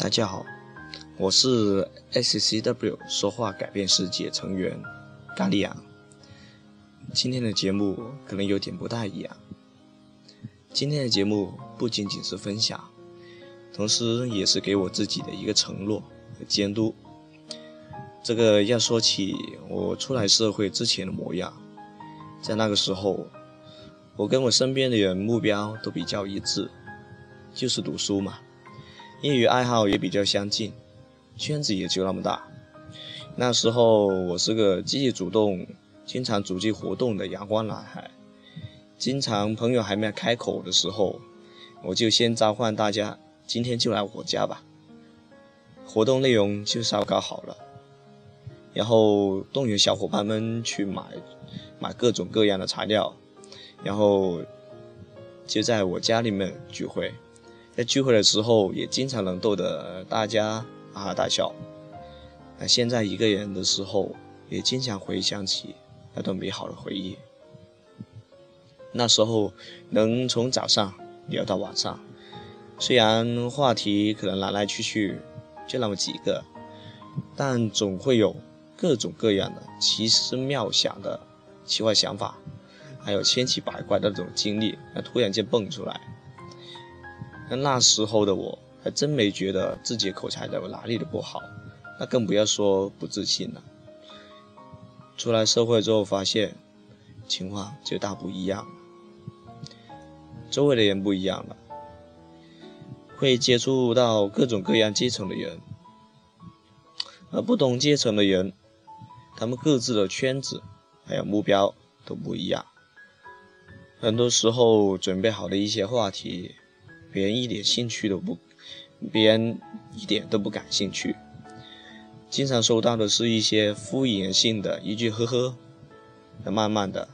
大家好，我是 SCW 说话改变世界成员咖喱羊。今天的节目可能有点不大一样。今天的节目不仅仅是分享，同时也是给我自己的一个承诺和监督。这个要说起我出来社会之前的模样，在那个时候，我跟我身边的人目标都比较一致，就是读书嘛。业余爱好也比较相近，圈子也就那么大。那时候我是个积极主动、经常组织活动的阳光男孩。经常朋友还没开口的时候，我就先召唤大家：“今天就来我家吧。”活动内容就稍搞好了，然后动员小伙伴们去买买各种各样的材料，然后就在我家里面聚会。在聚会的时候，也经常能逗得大家哈哈大笑。那现在一个人的时候，也经常回想起那段美好的回忆。那时候能从早上聊到晚上，虽然话题可能来来去去就那么几个，但总会有各种各样的奇思妙想的奇怪想法，还有千奇百怪的那种经历，那突然间蹦出来。那那时候的我还真没觉得自己口才的哪里的不好，那更不要说不自信了。出来社会之后，发现情况就大不一样，周围的人不一样了，会接触到各种各样阶层的人，而不同阶层的人，他们各自的圈子还有目标都不一样，很多时候准备好的一些话题。别人一点兴趣都不，别人一点都不感兴趣，经常收到的是一些敷衍性的一句呵呵。慢慢的，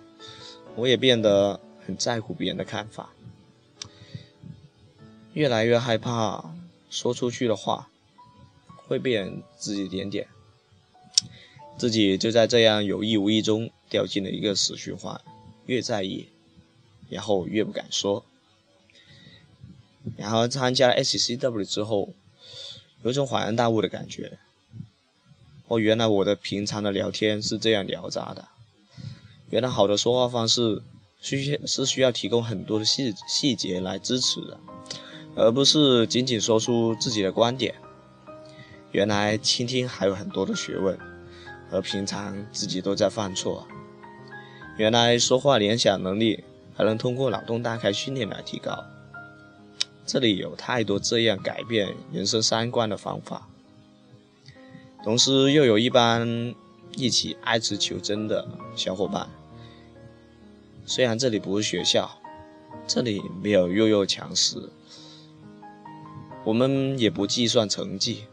我也变得很在乎别人的看法，越来越害怕说出去的话会被人指指点点，自己就在这样有意无意中掉进了一个死循环，越在意，然后越不敢说。然后参加了 SCW 之后，有种恍然大悟的感觉。哦，原来我的平常的聊天是这样聊杂的。原来好的说话方式需是需要提供很多的细细节来支持的，而不是仅仅说出自己的观点。原来倾听还有很多的学问，而平常自己都在犯错。原来说话联想能力还能通过脑洞大开训练来提高。这里有太多这样改变人生三观的方法，同时又有一帮一起爱吃求真的小伙伴。虽然这里不是学校，这里没有弱肉强食，我们也不计算成绩，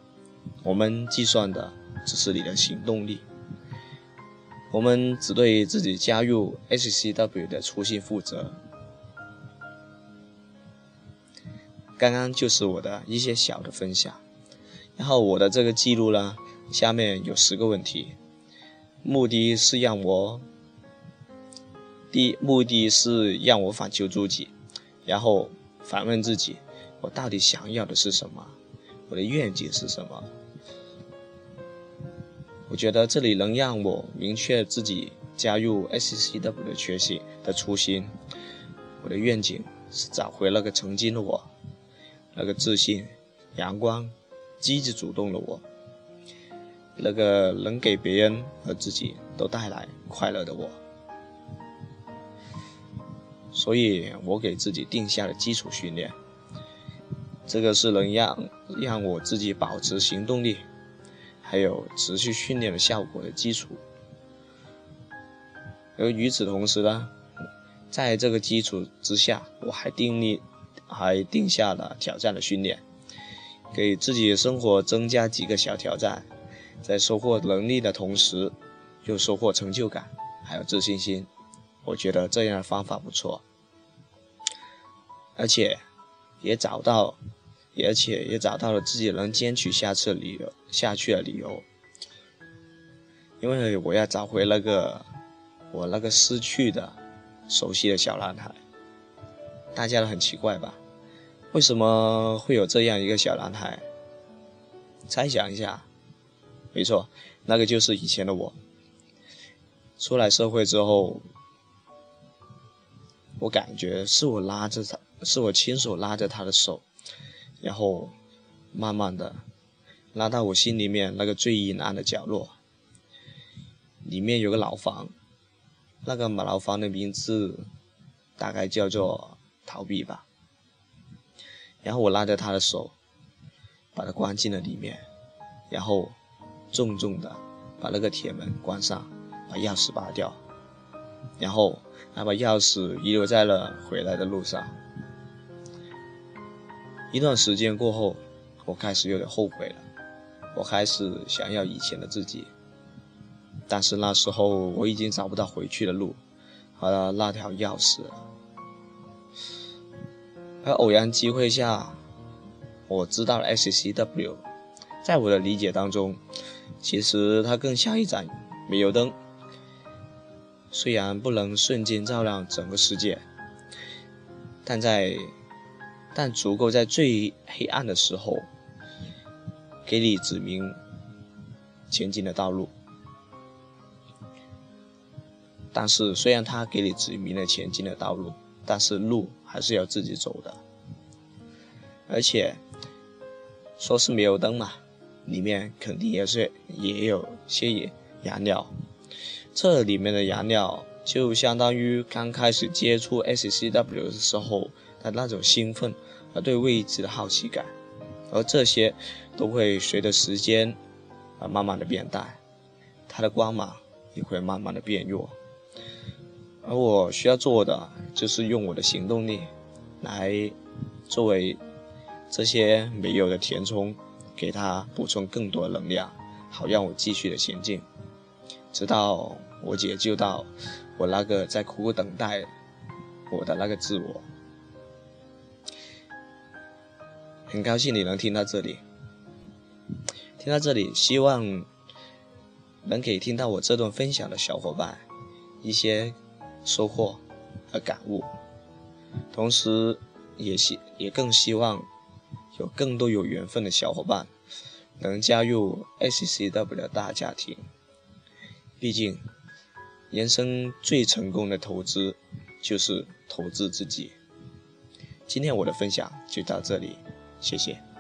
我们计算的只是你的行动力。我们只对自己加入 HCW 的初心负责。刚刚就是我的一些小的分享，然后我的这个记录呢，下面有十个问题，目的是让我，第一目的是让我反求诸己，然后反问自己，我到底想要的是什么，我的愿景是什么？我觉得这里能让我明确自己加入 SCW 的决心的初心，我的愿景是找回那个曾经的我。那个自信、阳光、积极主动的我，那个能给别人和自己都带来快乐的我，所以我给自己定下了基础训练，这个是能让让我自己保持行动力，还有持续训练的效果的基础。而与此同时呢，在这个基础之下，我还定立。还定下了挑战的训练，给自己生活增加几个小挑战，在收获能力的同时，又收获成就感，还有自信心。我觉得这样的方法不错，而且也找到，而且也找到了自己能坚持下次理由下去的理由。因为我要找回那个我那个失去的熟悉的小男孩。大家都很奇怪吧？为什么会有这样一个小男孩？猜想一下，没错，那个就是以前的我。出来社会之后，我感觉是我拉着他，是我亲手拉着他的手，然后慢慢的拉到我心里面那个最阴暗的角落，里面有个牢房，那个牢房的名字大概叫做逃避吧。然后我拉着他的手，把他关进了里面，然后重重的把那个铁门关上，把钥匙拔掉，然后还把钥匙遗留在了回来的路上。一段时间过后，我开始有点后悔了，我开始想要以前的自己，但是那时候我已经找不到回去的路和那条钥匙。而偶然机会下，我知道了 SCW。在我的理解当中，其实它更像一盏煤油灯，虽然不能瞬间照亮整个世界，但在但足够在最黑暗的时候，给你指明前进的道路。但是，虽然它给你指明了前进的道路。但是路还是要自己走的，而且说是煤油灯嘛，里面肯定也是也有些燃料，这里面的燃料就相当于刚开始接触 SCW 的时候的那种兴奋和对未知的好奇感，而这些都会随着时间而慢慢的变淡，它的光芒也会慢慢的变弱。而我需要做的就是用我的行动力，来作为这些没有的填充，给它补充更多的能量，好让我继续的前进，直到我解救到我那个在苦苦等待我的那个自我。很高兴你能听到这里，听到这里，希望能给听到我这段分享的小伙伴一些。收获和感悟，同时也希也更希望有更多有缘分的小伙伴能加入 SCW 大家庭。毕竟，人生最成功的投资就是投资自己。今天我的分享就到这里，谢谢。